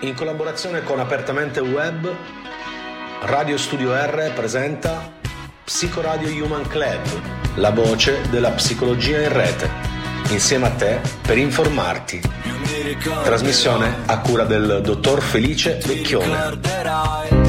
In collaborazione con Apertamente Web, Radio Studio R presenta Psicoradio Human Club, la voce della psicologia in rete, insieme a te per informarti. Trasmissione a cura del dottor Felice Vecchione.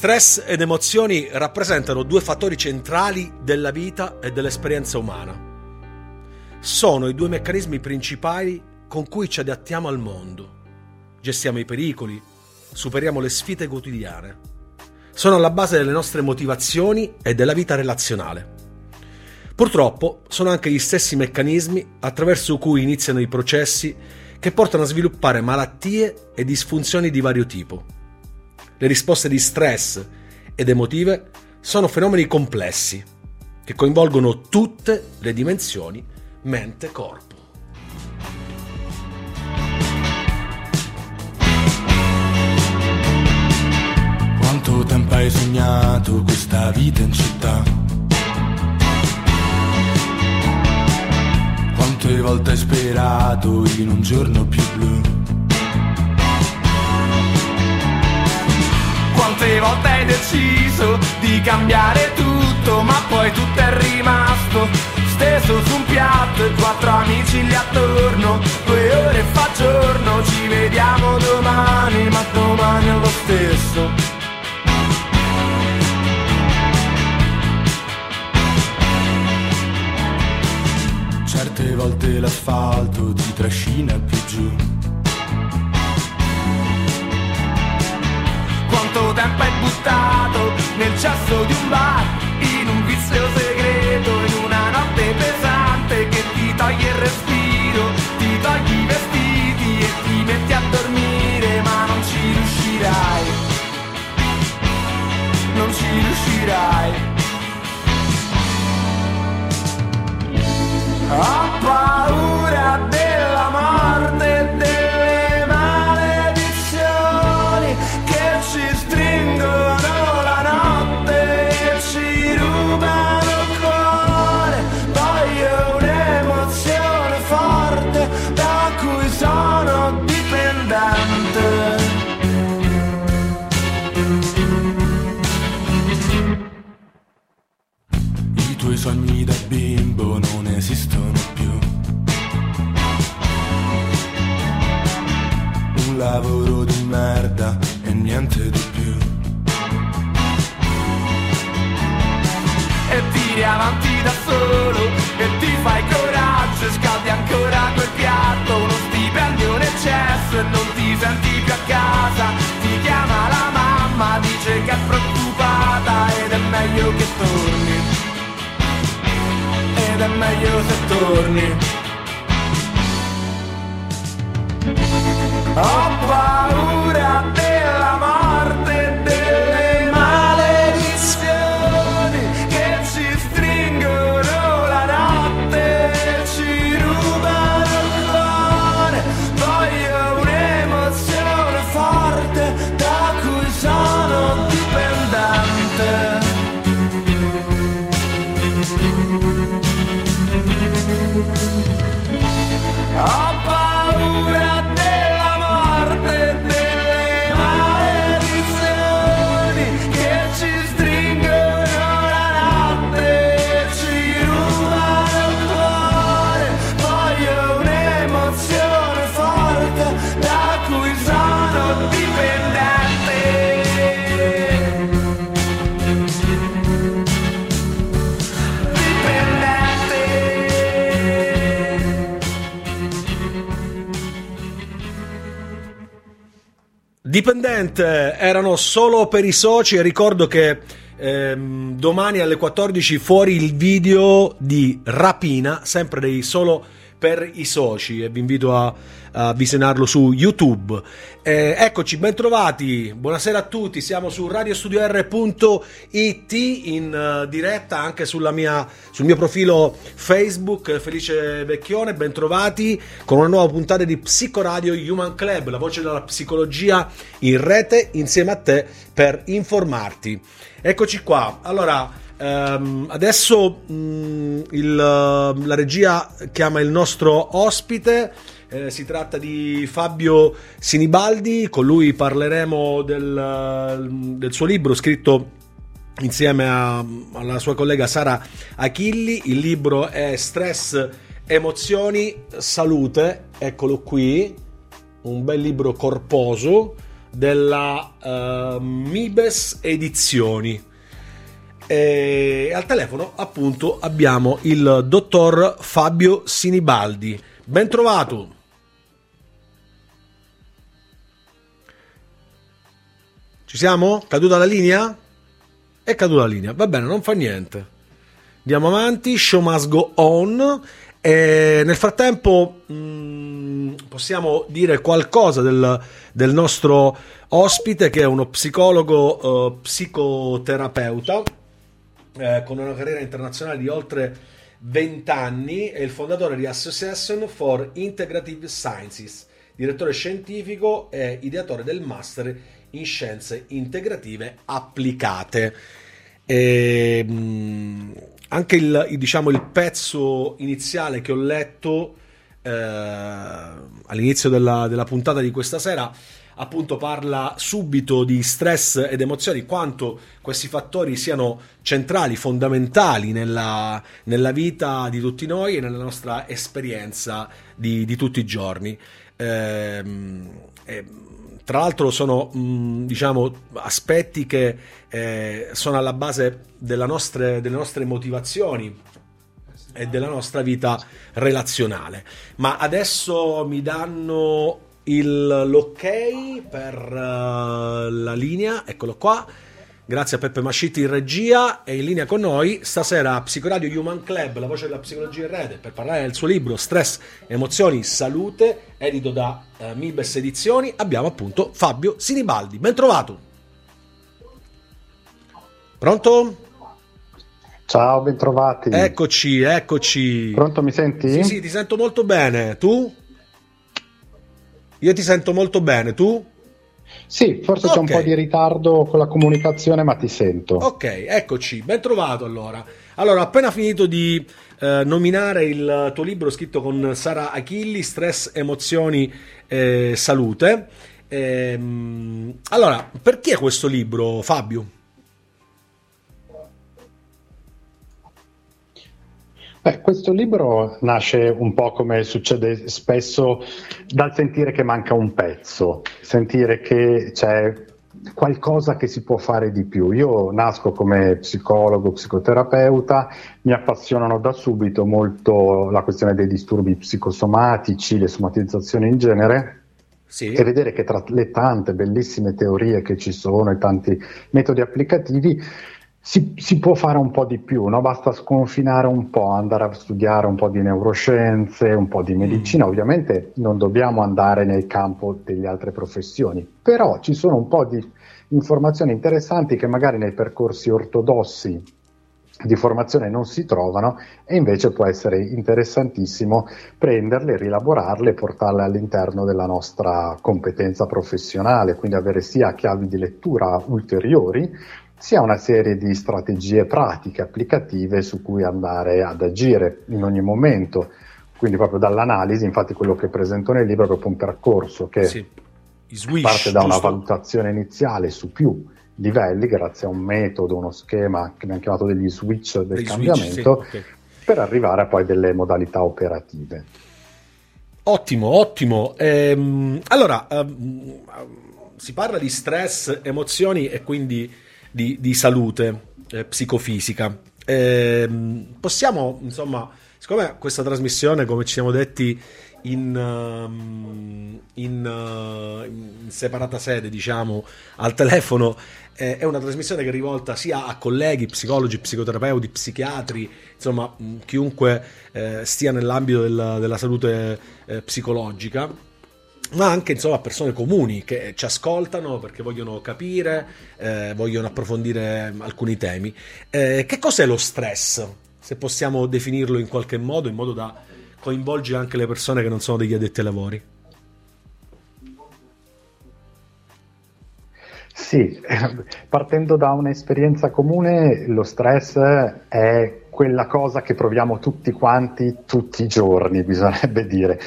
Stress ed emozioni rappresentano due fattori centrali della vita e dell'esperienza umana. Sono i due meccanismi principali con cui ci adattiamo al mondo. Gestiamo i pericoli, superiamo le sfide quotidiane. Sono alla base delle nostre motivazioni e della vita relazionale. Purtroppo sono anche gli stessi meccanismi attraverso cui iniziano i processi che portano a sviluppare malattie e disfunzioni di vario tipo. Le risposte di stress ed emotive sono fenomeni complessi che coinvolgono tutte le dimensioni mente-corpo. Quanto tempo hai sognato questa vita in città? Quante volte hai sperato in un giorno più blu? Quante volte hai deciso di cambiare tutto, ma poi tutto è rimasto steso su un piatto e quattro amici lì attorno. Due ore fa giorno, ci vediamo domani, ma domani è lo stesso. Certe volte l'asfalto ti trascina più giù quanto tempo hai buttato nel cesso di un bar, in un vizio segreto, in una notte pesante che ti toglie il respiro, sogni da bimbo non esistono più. Un lavoro di merda e niente di più. E tiri avanti da solo e ti fai coraggio e scaldi ancora quel piatto. Uno stipendio in eccesso e non ti senti più a casa. Ti chiama la mamma, dice che è preoccupata ed è meglio che è meglio se torni. Ho paura della Dipendente erano solo per i soci e ricordo che ehm, domani alle 14 fuori il video di rapina, sempre dei solo per i soci e vi invito a, a visionarlo su YouTube. Eh, eccoci, bentrovati, buonasera a tutti, siamo su radiostudior.it in uh, diretta anche mia, sul mio profilo Facebook Felice Vecchione, bentrovati con una nuova puntata di Psicoradio Human Club, la voce della psicologia in rete insieme a te per informarti. Eccoci qua, allora ehm, adesso mh, il, la regia chiama il nostro ospite. Eh, si tratta di Fabio Sinibaldi, con lui parleremo del, del suo libro scritto insieme a, alla sua collega Sara Achilli. Il libro è Stress, Emozioni, Salute. Eccolo qui, un bel libro corposo della uh, Mibes Edizioni. E al telefono appunto abbiamo il dottor Fabio Sinibaldi. Ben trovato. Ci siamo? Caduta la linea? È caduta la linea. Va bene, non fa niente. Andiamo avanti. Show must go on. E nel frattempo mm, possiamo dire qualcosa del, del, nostro ospite che è uno psicologo uh, psicoterapeuta eh, con una carriera internazionale di oltre 20 anni, è il fondatore di Association for Integrative Sciences, direttore scientifico e ideatore del Master in Scienze Integrative Applicate. E, ehm, anche il, diciamo, il, pezzo iniziale che ho letto eh, all'inizio della, della puntata di questa sera appunto parla subito di stress ed emozioni, quanto questi fattori siano centrali, fondamentali nella, nella vita di tutti noi e nella nostra esperienza di, di tutti i giorni. Eh, eh, tra l'altro sono mh, diciamo, aspetti che eh, sono alla base nostre, delle nostre motivazioni e della nostra vita relazionale. Ma adesso mi danno il, l'ok per uh, la linea, eccolo qua. Grazie a Peppe Mascitti in regia e in linea con noi stasera Psicoradio Human Club, la voce della psicologia in rete, per parlare del suo libro Stress, Emozioni, Salute, edito da uh, Milbes Edizioni, abbiamo appunto Fabio Sinibaldi. Ben trovato! Pronto? Ciao, bentrovati. Eccoci, eccoci. Pronto, mi senti? Sì, sì, ti sento molto bene. Tu? Io ti sento molto bene, tu? Sì, forse okay. c'è un po' di ritardo con la comunicazione, ma ti sento. Ok, eccoci, ben trovato allora. Allora, appena finito di eh, nominare il tuo libro scritto con Sara Achilli, Stress, Emozioni, eh, Salute. Ehm, allora, perché questo libro, Fabio? Beh, questo libro nasce un po' come succede spesso dal sentire che manca un pezzo, sentire che c'è qualcosa che si può fare di più. Io nasco come psicologo, psicoterapeuta, mi appassionano da subito molto la questione dei disturbi psicosomatici, le somatizzazioni in genere. Sì. E vedere che tra le tante bellissime teorie che ci sono e tanti metodi applicativi si, si, può fare un po' di più, no? basta sconfinare un po', andare a studiare un po' di neuroscienze, un po' di medicina, mm. ovviamente non dobbiamo andare nel campo delle altre professioni, però ci sono un po' di informazioni interessanti che magari nei percorsi ortodossi di formazione non si trovano e invece può essere interessantissimo prenderle, rielaborarle e portarle all'interno della nostra competenza professionale, quindi avere sia chiavi di lettura ulteriori sia una serie di strategie pratiche, applicative su cui andare ad agire in ogni momento. Quindi proprio dall'analisi, infatti quello che presento nel libro è proprio un percorso che sì. Swish, parte da una valutazione iniziale su più livelli, grazie a un metodo, uno schema che abbiamo chiamato degli switch del degli cambiamento, switch, sì, okay. per arrivare a poi delle modalità operative. Ottimo, ottimo. Ehm, allora, ehm, si parla di stress, emozioni e quindi di, di salute eh, psicofisica. Eh, possiamo, insomma, siccome questa trasmissione, come ci siamo detti, in, um, in, uh, in, separata sede, diciamo, al telefono, eh, è una trasmissione che è rivolta sia a colleghi, psicologi, psicoterapeuti, psichiatri, insomma, chiunque eh, stia nell'ambito della, della salute eh, psicologica ma anche insomma persone comuni che ci ascoltano perché vogliono capire, eh, vogliono approfondire alcuni temi. Eh, che cos'è lo stress? Se possiamo definirlo in qualche modo, in modo da coinvolgere anche le persone che non sono degli addetti ai lavori. Sì, partendo da un'esperienza comune, lo stress è quella cosa che proviamo tutti quanti tutti i giorni, bisognerebbe dire.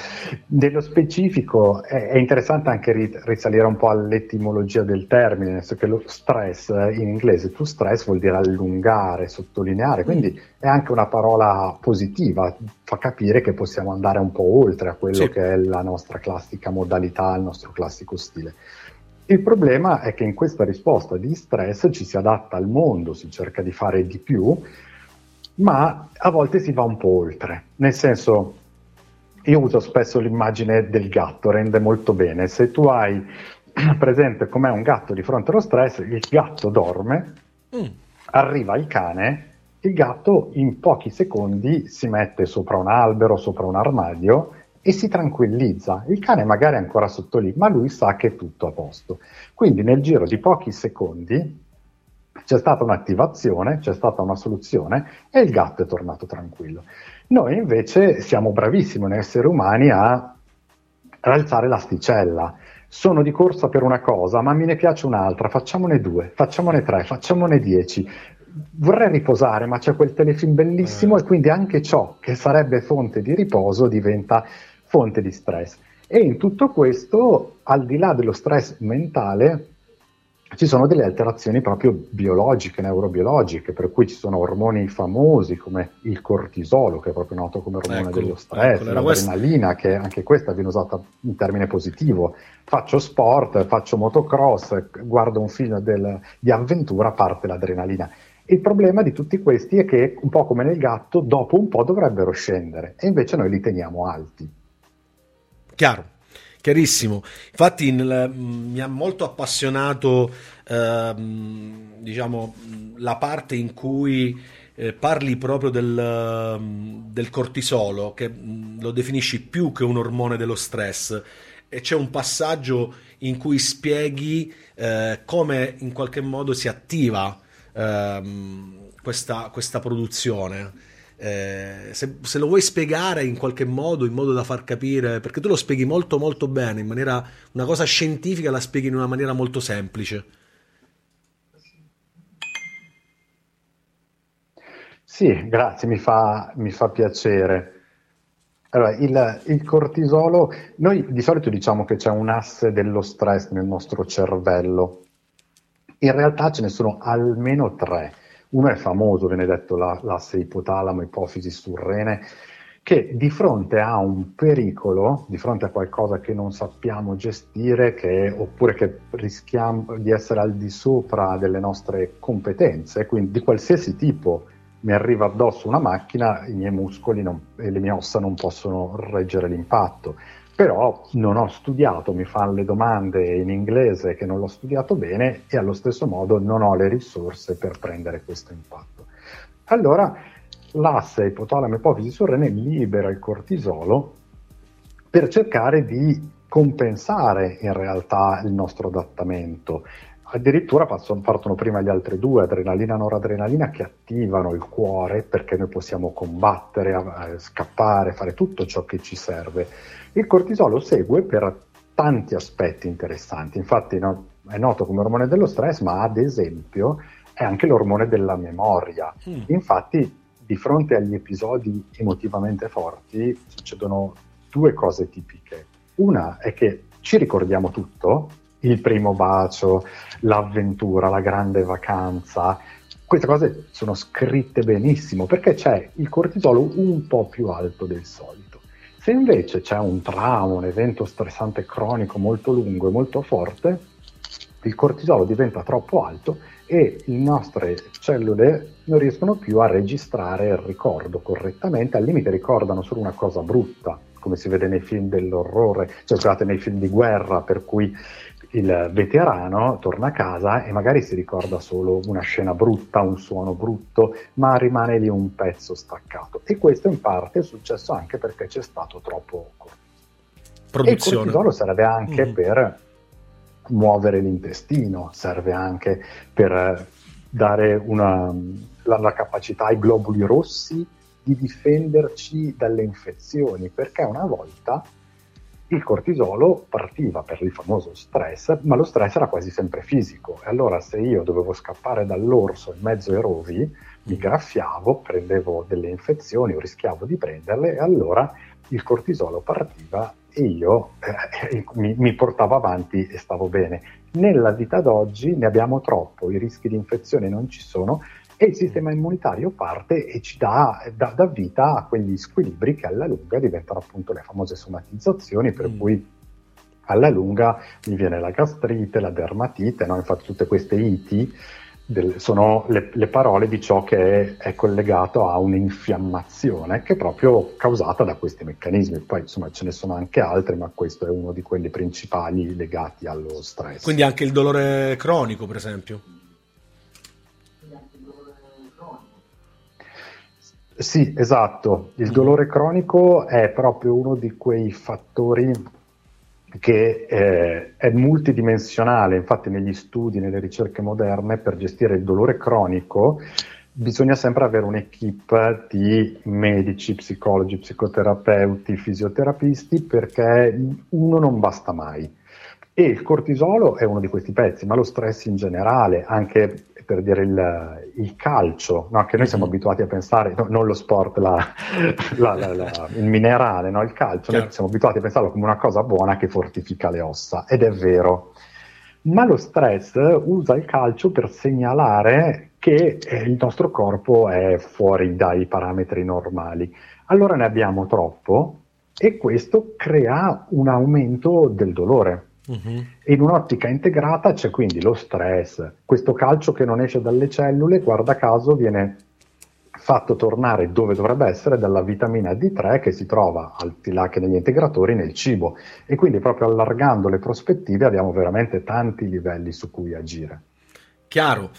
Nello specifico è, è interessante anche risalire un po' all'etimologia del termine, nel senso che lo stress in inglese, to stress vuol dire allungare, sottolineare, quindi è anche una parola positiva, fa capire che possiamo andare un po' oltre a quello sì. che è la nostra classica modalità, il nostro classico stile. Il problema è che in questa risposta di stress ci si adatta al mondo, si cerca di fare di più, ma a volte si va un po' oltre. Nel senso, io uso spesso l'immagine del gatto, rende molto bene. Se tu hai presente com'è un gatto di fronte allo stress, il gatto dorme, mm. arriva il cane, il gatto in pochi secondi si mette sopra un albero, sopra un armadio e si tranquillizza. Il cane magari è ancora sotto lì, ma lui sa che è tutto a posto. Quindi nel giro di pochi secondi c'è stata un'attivazione, c'è stata una soluzione e il gatto è tornato tranquillo. Noi invece siamo bravissimi noi esseri umani a alzare l'asticella. Sono di corsa per una cosa, ma me ne piace un'altra, facciamone due, facciamone tre, facciamone dieci. Vorrei riposare, ma c'è quel telefilm bellissimo eh. e quindi anche ciò che sarebbe fonte di riposo diventa fonte di stress. E in tutto questo, al di là dello stress mentale, ci sono delle alterazioni proprio biologiche, neurobiologiche, per cui ci sono ormoni famosi come il cortisolo, che è proprio noto come ormone ecco, dello stress, ecco, l'adrenalina, che anche questa viene usata in termine positivo. Faccio sport, faccio motocross, guardo un film del, di avventura, parte l'adrenalina. Il problema di tutti questi è che, un po' come nel gatto, dopo un po' dovrebbero scendere e invece noi li teniamo alti. Chiaro, chiarissimo. Infatti nel, mi ha molto appassionato eh, diciamo, la parte in cui eh, parli proprio del, del, cortisolo, che lo definisci più che un ormone dello stress. E c'è un passaggio in cui spieghi eh, come in qualche modo si attiva ehm, questa, questa produzione. Eh, se, se, lo vuoi spiegare in qualche modo, in modo da far capire, perché tu lo spieghi molto molto bene, in maniera, una cosa scientifica la spieghi in una maniera molto semplice. Sì, grazie, mi fa, mi fa piacere. Allora, il, il, cortisolo, noi di solito diciamo che c'è un asse dello stress nel nostro cervello. In realtà ce ne sono almeno tre. Uno è famoso, viene detto la, l'asse ipotalamo-ipofisi surrene, che di fronte a un pericolo, di fronte a qualcosa che non sappiamo gestire, che, oppure che rischiamo di essere al di sopra delle nostre competenze, quindi di qualsiasi tipo mi arriva addosso una macchina, i miei muscoli non, e le mie ossa non possono reggere l'impatto però non ho studiato, mi fanno le domande in inglese che non l'ho studiato bene e allo stesso modo non ho le risorse per prendere questo impatto. Allora l'asse ipotalamo ipofisi surrene libera il cortisolo per cercare di compensare in realtà il nostro adattamento. Addirittura partono prima gli altri due, adrenalina e noradrenalina, che attivano il cuore perché noi possiamo combattere, scappare, fare tutto ciò che ci serve il cortisolo segue per tanti aspetti interessanti, infatti no, è noto come ormone dello stress, ma ad esempio è anche l'ormone della memoria. Mm. Infatti, di fronte agli episodi emotivamente forti succedono due cose tipiche. Una è che ci ricordiamo tutto, il primo bacio, l'avventura, la grande vacanza. Queste cose sono scritte benissimo perché c'è il cortisolo un po' più alto del solito. Se invece c'è un trauma, un evento stressante cronico molto lungo e molto forte, il cortisolo diventa troppo alto e le nostre cellule non riescono più a registrare il ricordo correttamente, al limite ricordano solo una cosa brutta, come si vede nei film dell'orrore, cioè scusate, nei film di guerra, per cui il veterano torna a casa e magari si ricorda solo una scena brutta, un suono brutto, ma rimane lì un pezzo staccato. E questo in parte è successo anche perché c'è stato troppo cortisolo. E il cortisolo serve anche mm. per muovere l'intestino, serve anche per dare una, la, la capacità ai globuli rossi di difenderci dalle infezioni, perché una volta il cortisolo partiva per il famoso stress, ma lo stress era quasi sempre fisico. E allora se io dovevo scappare dall'orso in mezzo ai rovi, mi graffiavo, prendevo delle infezioni o rischiavo di prenderle e allora il cortisolo partiva e io eh, mi, mi portavo avanti e stavo bene. Nella vita d'oggi ne abbiamo troppo, i rischi di infezione non ci sono e il sistema immunitario parte e ci dà, dà, dà vita a quegli squilibri che alla lunga diventano appunto le famose somatizzazioni per mm. cui alla lunga mi viene la gastrite, la dermatite, no? infatti tutte queste iti del, sono le, le, parole di ciò che è, è, collegato a un'infiammazione che è proprio causata da questi meccanismi. Poi insomma ce ne sono anche altri, ma questo è uno di quelli principali legati allo stress. Quindi anche il dolore cronico, per esempio. Sì, esatto. Il dolore cronico è proprio uno di quei fattori che eh, è multidimensionale, infatti negli studi, nelle ricerche moderne, per gestire il dolore cronico bisogna sempre avere un'equipe di medici, psicologi, psicoterapeuti, fisioterapisti, perché uno non basta mai. E il cortisolo è uno di questi pezzi, ma lo stress in generale, anche per dire il, il calcio, no? che noi siamo mm-hmm. abituati a pensare, no, non lo sport, la, la, la, il minerale, no? il calcio, Chiaro. noi siamo abituati a pensarlo come una cosa buona che fortifica le ossa, ed è vero. Ma lo stress usa il calcio per segnalare che eh, il nostro corpo è fuori dai parametri normali. Allora ne abbiamo troppo e questo crea un aumento del dolore. Uh-huh. In un'ottica integrata c'è quindi lo stress, questo calcio che non esce dalle cellule, guarda caso, viene fatto tornare dove dovrebbe essere dalla vitamina D3 che si trova al di là che negli integratori nel cibo e quindi proprio allargando le prospettive abbiamo veramente tanti livelli su cui agire. Chiaro.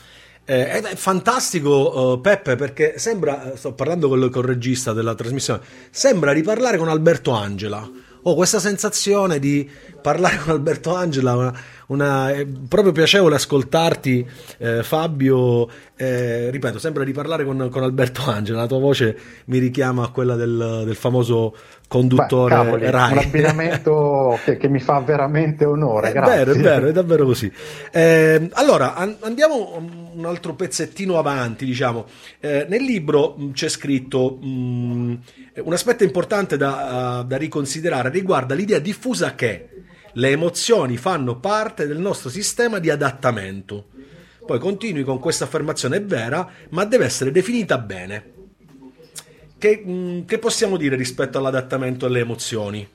Eh, è fantastico uh, Peppe perché sembra, sto parlando col, col regista della trasmissione, sembra riparlare con Alberto Angela ho questa sensazione di parlare con Alberto Angela, una, una, è proprio piacevole ascoltarti eh, Fabio, eh, ripeto, sembra di parlare con, con, Alberto Angela, la tua voce mi richiama a quella del, del famoso conduttore Beh, cavoli, Rai. Un abbinamento che, che, mi fa veramente onore, è grazie. vero, è vero, è davvero così. Eh, allora, an- andiamo un altro pezzettino avanti, diciamo. Eh, nel libro c'è scritto mh, un aspetto importante da, uh, da riconsiderare riguarda l'idea diffusa che le emozioni fanno parte del nostro sistema di adattamento. Poi continui con questa affermazione, è vera, ma deve essere definita bene. Che, mh, che possiamo dire rispetto all'adattamento alle emozioni?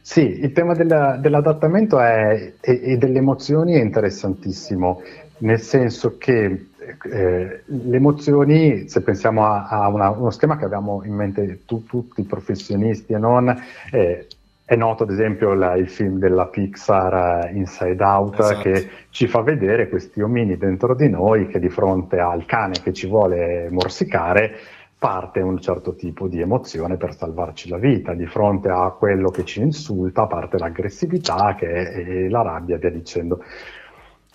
Sì, il tema della, dell'adattamento è, e, e, delle emozioni è interessantissimo, nel senso che eh, le emozioni, se pensiamo a, a una, uno schema che abbiamo in mente tu, tutti i professionisti e non, eh, è noto ad esempio la, il film della Pixar uh, Inside Out esatto. che ci fa vedere questi omini dentro di noi che di fronte al cane che ci vuole morsicare parte un certo tipo di emozione per salvarci la vita, di fronte a quello che ci insulta parte l'aggressività che è, è la rabbia via dicendo.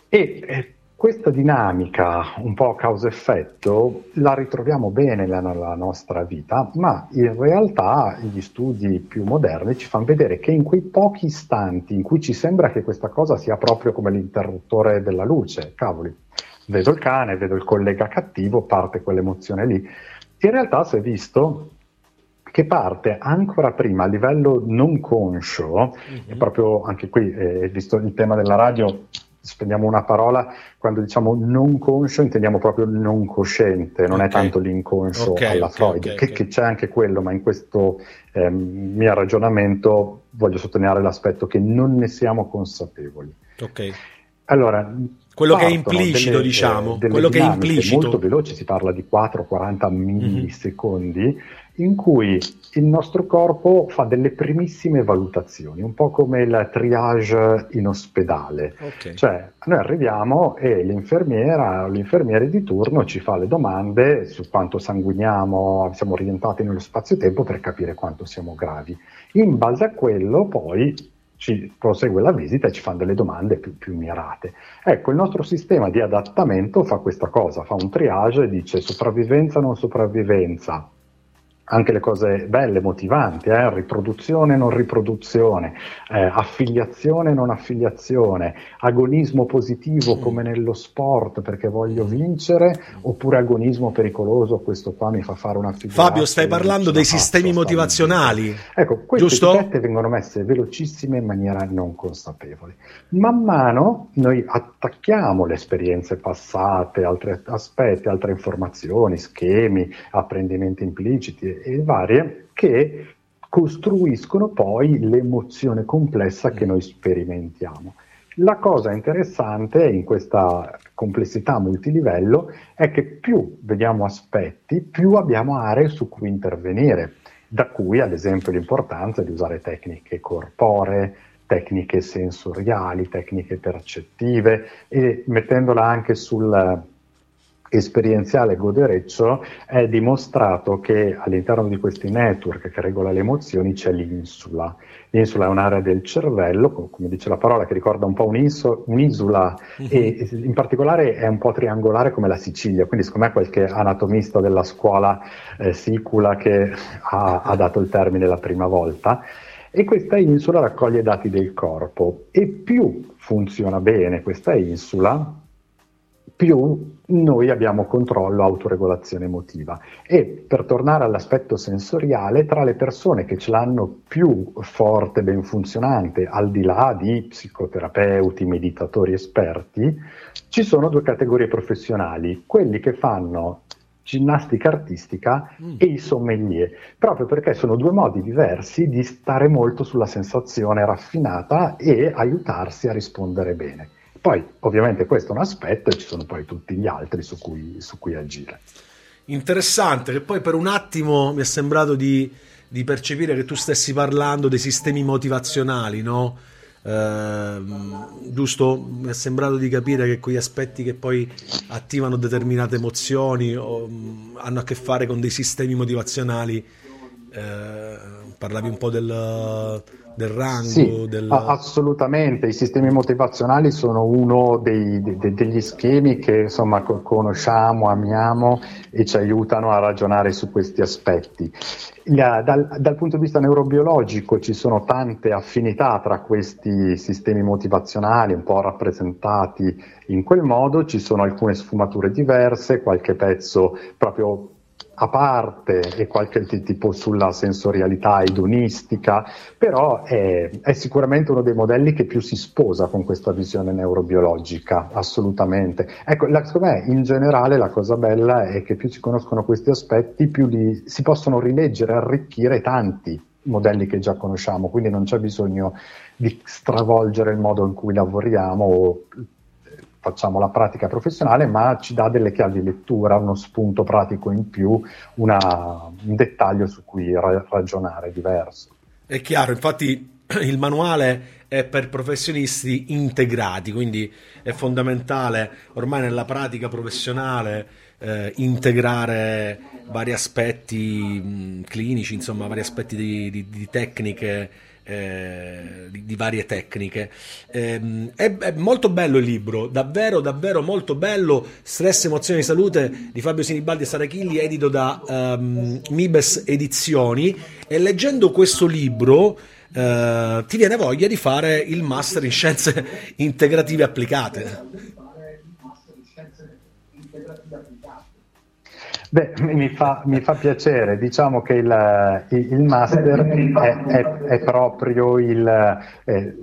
E, e questa dinamica, un po' causa-effetto, la ritroviamo bene nella nostra vita, ma in realtà gli studi più moderni ci fanno vedere che in quei pochi istanti in cui ci sembra che questa cosa sia proprio come l'interruttore della luce, cavoli, vedo il cane, vedo il collega cattivo, parte quell'emozione lì. In realtà si è visto che parte ancora prima a livello non conscio, mm-hmm. e proprio anche qui, eh, visto il tema della radio, spendiamo una parola, quando diciamo non conscio intendiamo proprio il non cosciente, non okay. è tanto l'inconscio okay, alla okay, Freud, che, che, c'è anche quello, ma in questo eh, mio ragionamento voglio sottolineare l'aspetto che non ne siamo consapevoli. Ok. Allora, quello che è implicito, delle, diciamo, eh, quello che è implicito. molto veloci, si parla di 4-40 mhm. millisecondi, mm-hmm. In cui il nostro corpo fa delle primissime valutazioni, un po' come il triage in ospedale. Okay. Cioè, noi arriviamo e l'infermiera o l'infermiere di turno ci fa le domande su quanto sanguiniamo, siamo orientati nello spazio-tempo per capire quanto siamo gravi. In base a quello poi ci prosegue la visita e ci fanno delle domande più, più, mirate. Ecco, il nostro sistema di adattamento fa questa cosa, fa un triage e dice sopravvivenza o non sopravvivenza, anche le cose belle, motivanti, eh? riproduzione, non riproduzione, eh, affiliazione, non affiliazione, agonismo positivo mm. come nello sport perché voglio vincere, oppure agonismo pericoloso, questo qua mi fa fare una figura. Fabio, stai parlando dei sistemi motivazionali. Ecco, queste Giusto? etichette vengono messe velocissime in maniera non consapevole. Man mano noi attacchiamo le esperienze passate, altri aspetti, altre informazioni, schemi, apprendimenti impliciti e varie che costruiscono poi l'emozione complessa che noi sperimentiamo. La cosa interessante in questa complessità multilivello è che più vediamo aspetti, più abbiamo aree su cui intervenire, da cui ad esempio l'importanza di usare tecniche corporee, tecniche sensoriali, tecniche percettive e mettendola anche sul esperienziale godereccio è dimostrato che all'interno di questi network che regola le emozioni c'è l'insula. L'insula è un'area del cervello, come dice la parola, che ricorda un po' un'iso, un'isola mm-hmm. e in particolare è un po' triangolare come la Sicilia, quindi secondo me qualche anatomista della scuola eh, sicula che ha, ha dato il termine la prima volta. E questa insula raccoglie dati del corpo e più funziona bene questa insula, più noi abbiamo controllo, autoregolazione emotiva. E per tornare all'aspetto sensoriale, tra le persone che ce l'hanno più forte, ben funzionante, al di là di psicoterapeuti, meditatori esperti, ci sono due categorie professionali, quelli che fanno ginnastica artistica mm. e i sommelier, proprio perché sono due modi diversi di stare molto sulla sensazione raffinata e aiutarsi a rispondere bene. Poi ovviamente questo è un aspetto e ci sono poi tutti gli altri su cui, su cui agire. Interessante, che poi per un attimo mi è sembrato di, di percepire che tu stessi parlando dei sistemi motivazionali, no? Eh, giusto? Mi è sembrato di capire che quegli aspetti che poi attivano determinate emozioni o, mh, hanno a che fare con dei sistemi motivazionali. Eh, parlavi un po' del, del rango? Sì, del... assolutamente, i sistemi motivazionali sono uno dei, de, degli schemi che insomma conosciamo, amiamo e ci aiutano a ragionare su questi aspetti. Dal, dal, punto di vista neurobiologico ci sono tante affinità tra questi sistemi motivazionali, un po' rappresentati in quel modo, ci sono alcune sfumature diverse, qualche pezzo proprio a parte e qualche tipo sulla sensorialità edonistica, però è, è, sicuramente uno dei modelli che più si sposa con questa visione neurobiologica, assolutamente. Ecco, la, me in generale la cosa bella è che più si conoscono questi aspetti, più li, si possono rileggere, arricchire tanti modelli che già conosciamo, quindi non c'è bisogno di stravolgere il modo in cui lavoriamo o facciamo la pratica professionale, ma ci dà delle chiavi di lettura, uno spunto pratico in più, una, un dettaglio su cui ra- ragionare diverso. È chiaro, infatti il manuale è per professionisti integrati, quindi è fondamentale ormai nella pratica professionale eh, integrare vari aspetti mh, clinici, insomma vari aspetti di, di, di tecniche eh, di, di, varie tecniche. Eh, è, è, molto bello il libro, davvero, davvero molto bello. Stress, emozioni e salute di Fabio Sinibaldi e Sara Chilli, edito da um, Mibes Edizioni. E leggendo questo libro. Uh, ti viene voglia di fare il master in scienze integrative applicate. Beh, mi fa, mi fa, piacere, diciamo che il, il master è, è, è proprio il, eh,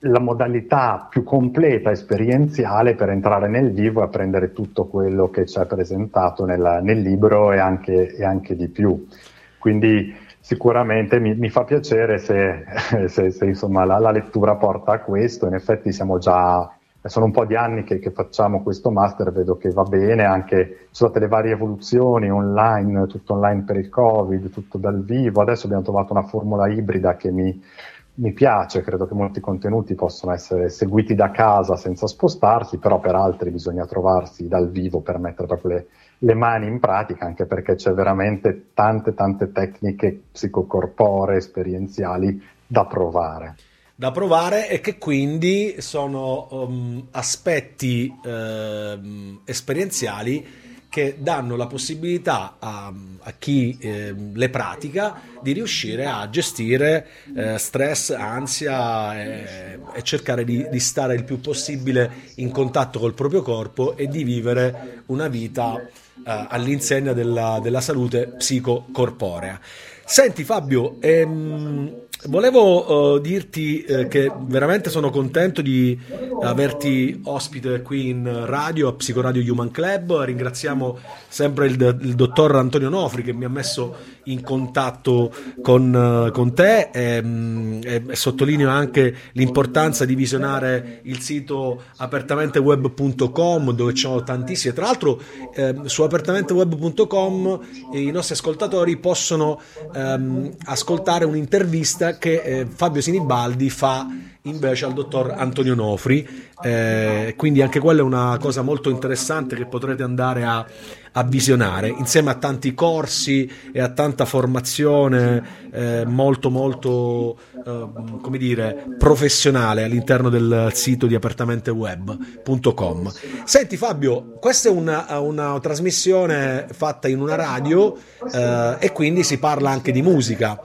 la modalità più completa esperienziale per entrare nel vivo e apprendere tutto quello che ci è presentato nella, nel libro e anche, e anche, di più. Quindi sicuramente mi, mi fa piacere se, se, se insomma, la, la lettura porta a questo, in effetti siamo già sono un po' di anni che, che, facciamo questo master, vedo che va bene, anche ci sono state le varie evoluzioni online, tutto online per il Covid, tutto dal vivo, adesso abbiamo trovato una formula ibrida che mi, mi piace, credo che molti contenuti possono essere seguiti da casa senza spostarsi, però per altri bisogna trovarsi dal vivo per mettere proprio le, le mani in pratica, anche perché c'è veramente tante tante tecniche psicocorporee, esperienziali da provare da provare e che quindi sono um, aspetti uh, esperienziali che danno la possibilità a, a chi eh, le pratica di riuscire a gestire eh, stress, ansia e, e cercare di, di, stare il più possibile in contatto col proprio corpo e di vivere una vita eh, all'insegna della, della salute psicocorporea. Senti Fabio, ehm, volevo uh, dirti eh, che veramente sono contento di averti ospite qui in radio a Psicoradio Human Club. Ringraziamo sempre il, il dottor Antonio Nofri che mi ha messo in contatto con, uh, con te e, mm, e, e, sottolineo anche l'importanza di visionare il sito apertamenteweb.com dove ci sono tantissime. Tra l'altro eh, su apertamenteweb.com i nostri ascoltatori possono ehm, ascoltare un'intervista che eh, Fabio Sinibaldi fa invece al dottor Antonio Nofri. Eh, quindi anche quella è una cosa molto interessante che potrete andare a, a visionare insieme a tanti corsi e a tanta formazione eh, molto molto eh, come dire professionale all'interno del sito di apertamenteweb.com senti Fabio questa è una, una trasmissione fatta in una radio eh, e quindi si parla anche di musica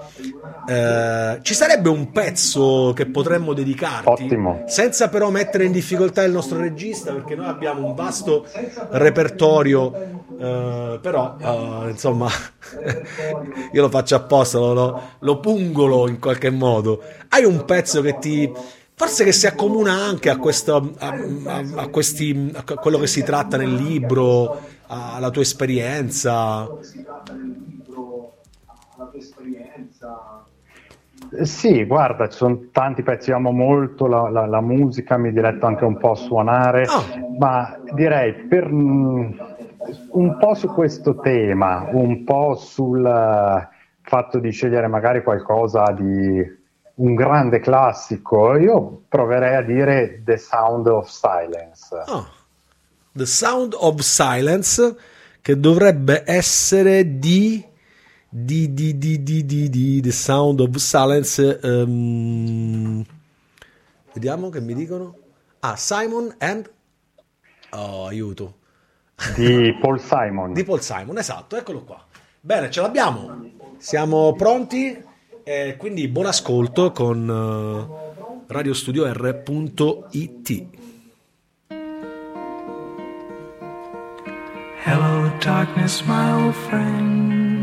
eh, ci sarebbe un pezzo che potremmo dedicarti Ottimo. senza però mettere in difficoltà il nostro regista perché noi abbiamo un vasto repertorio Uh, però uh, insomma io lo faccio apposta lo, lo, lo, pungolo in qualche modo hai un pezzo che ti forse che si accomuna anche a, questo, a, a, a, questi, a quello che si tratta nel libro alla tua esperienza sì, guarda, ci sono tanti pezzi, amo molto la, la, la musica, mi diletto anche un po' a suonare, oh. ma direi per un po' su questo tema, un po' sul eh, fatto di scegliere magari qualcosa di un grande classico, io proverei a dire The Sound of Silence. Oh. The Sound of Silence, che dovrebbe essere di di di di, di The Sound of Silence. Um, vediamo che mi dicono. Ah, Simon and. Oh, aiuto. Di Paul Simon. di Paul Simon, esatto, eccolo qua. Bene, ce l'abbiamo. Siamo pronti. Eh, quindi buon ascolto con uh, radiostudio.r.it. Hello, darkness, my old friend.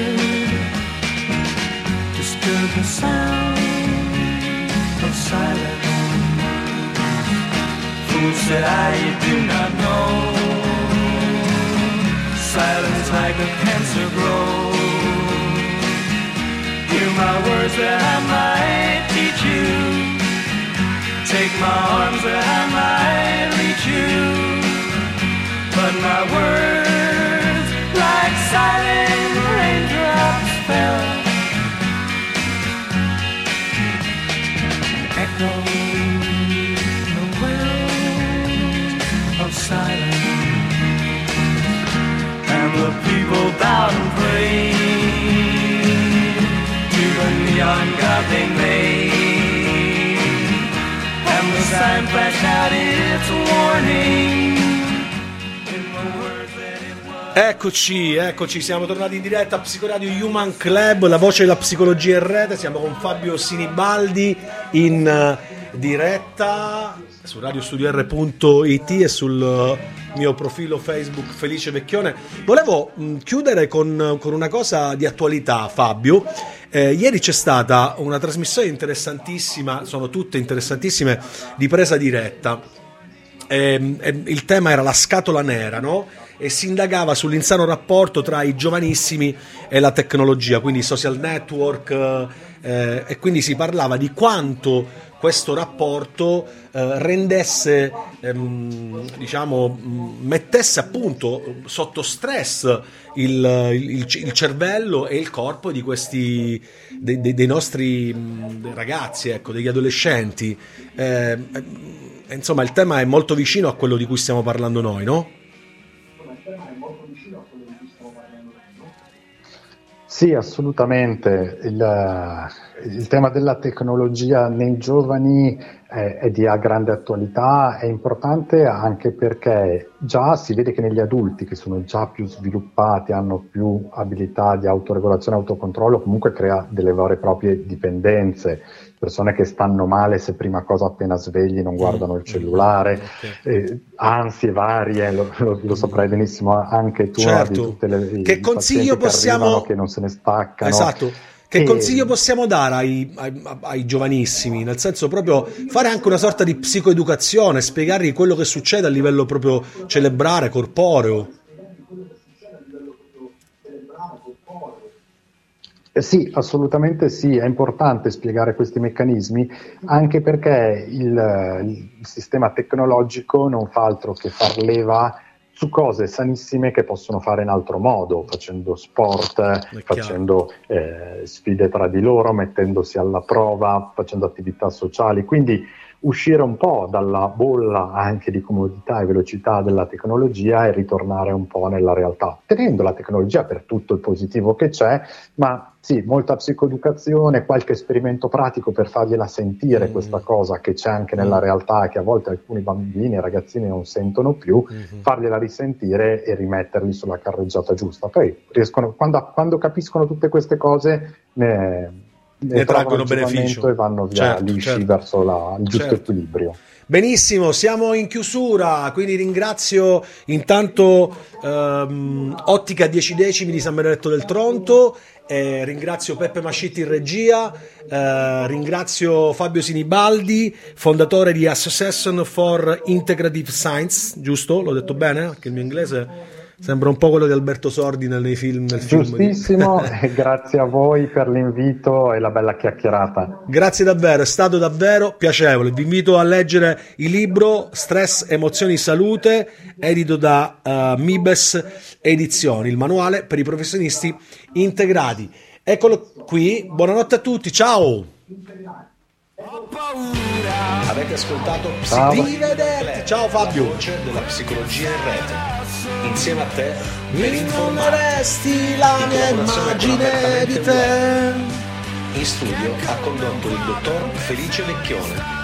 the sound of silence fools that I do not know. Silence like a cancer grows. Hear my words that I might teach you. Take my arms that I might reach you. But my words, they made. And the sign flashed out its warning. Eccoci, eccoci, siamo tornati in diretta a Psicoradio Human Club, la voce della psicologia in rete, siamo con Fabio Sinibaldi in eh, diretta su radiostudio.it e sul eh, mio profilo Facebook Felice Vecchione. Volevo mm, chiudere con, con una cosa di attualità, Fabio, eh, ieri c'è stata una trasmissione interessantissima, sono tutte interessantissime, di presa diretta. Ehm, ehm, il tema era la scatola nera, no? E si indagava sull'insano rapporto tra i giovanissimi e la tecnologia, quindi i social network, eh, e quindi si parlava di quanto questo rapporto eh, rendesse, ehm, diciamo, mettesse appunto sotto stress il, il- il cervello e il corpo di questi, dei, dei- dei nostri ragazzi, ecco, degli adolescenti. Eh, eh, insomma, il tema è molto vicino a quello di cui stiamo parlando noi, no? Sì, assolutamente. Il, il tema della tecnologia nei giovani è, è di grande attualità, è importante anche perché già si vede che negli adulti che sono già più sviluppati, hanno più abilità di autoregolazione autocontrollo, comunque crea delle vere e proprie dipendenze. Persone che stanno male se prima cosa appena svegli non guardano il cellulare, eh, ansie varie, lo, lo- lo saprai benissimo anche tu, Certo. le Che consiglio che possiamo- arrivano, che non se ne staccano. Esatto. Che consiglio possiamo dare ai, ai- ai giovanissimi? Nel senso proprio fare anche una sorta di psicoeducazione, spiegargli quello che succede a livello proprio cerebrale, corporeo. Eh Sì, assolutamente sì, è importante spiegare questi meccanismi anche perché il, il sistema tecnologico non fa altro che far leva su cose sanissime che possono fare in altro modo, facendo sport, facendo eh, sfide tra di loro, mettendosi alla prova, facendo attività sociali. Quindi uscire un po' dalla bolla anche di comodità e velocità della tecnologia e ritornare un po' nella realtà, tenendo la tecnologia per tutto il positivo che c'è, ma sì, molta psicoeducazione, qualche esperimento pratico per fargliela sentire Mm. questa cosa che c'è anche nella realtà e che a volte alcuni bambini e ragazzini non sentono più, Mhm. fargliela risentire e rimetterli sulla carreggiata giusta. Poi riescono, quando, quando capiscono tutte queste cose, ne, Ne traggono beneficio. e vanno via Certo, lisci certo. verso la- il giusto Certo. equilibrio. Benissimo, siamo in chiusura, quindi ringrazio intanto ehm, Ottica 10 decimi di San Benedetto del Tronto, eh, ringrazio Peppe Mascitti in regia, eh, ringrazio Fabio Sinibaldi, fondatore di Association for Integrative Science, giusto? L'ho detto bene? Che il mio inglese sembra un po' quello di Alberto Sordi nel, nei film, nel film. Giustissimo, e grazie a voi per l'invito e la bella chiacchierata. Grazie davvero, è stato davvero piacevole. Vi invito a leggere il libro Stress, Emozioni, Salute, edito da eh, Mibes Edizioni, il manuale per i professionisti integrati. Eccolo qui, buonanotte a tutti, ciao! Avete ascoltato Ciao. Arrivederci, ciao Fabio! voce della psicologia in rete. Insieme a te per informarti. La mia immagine di te. In studio ha condotto il dottor Felice Vecchione.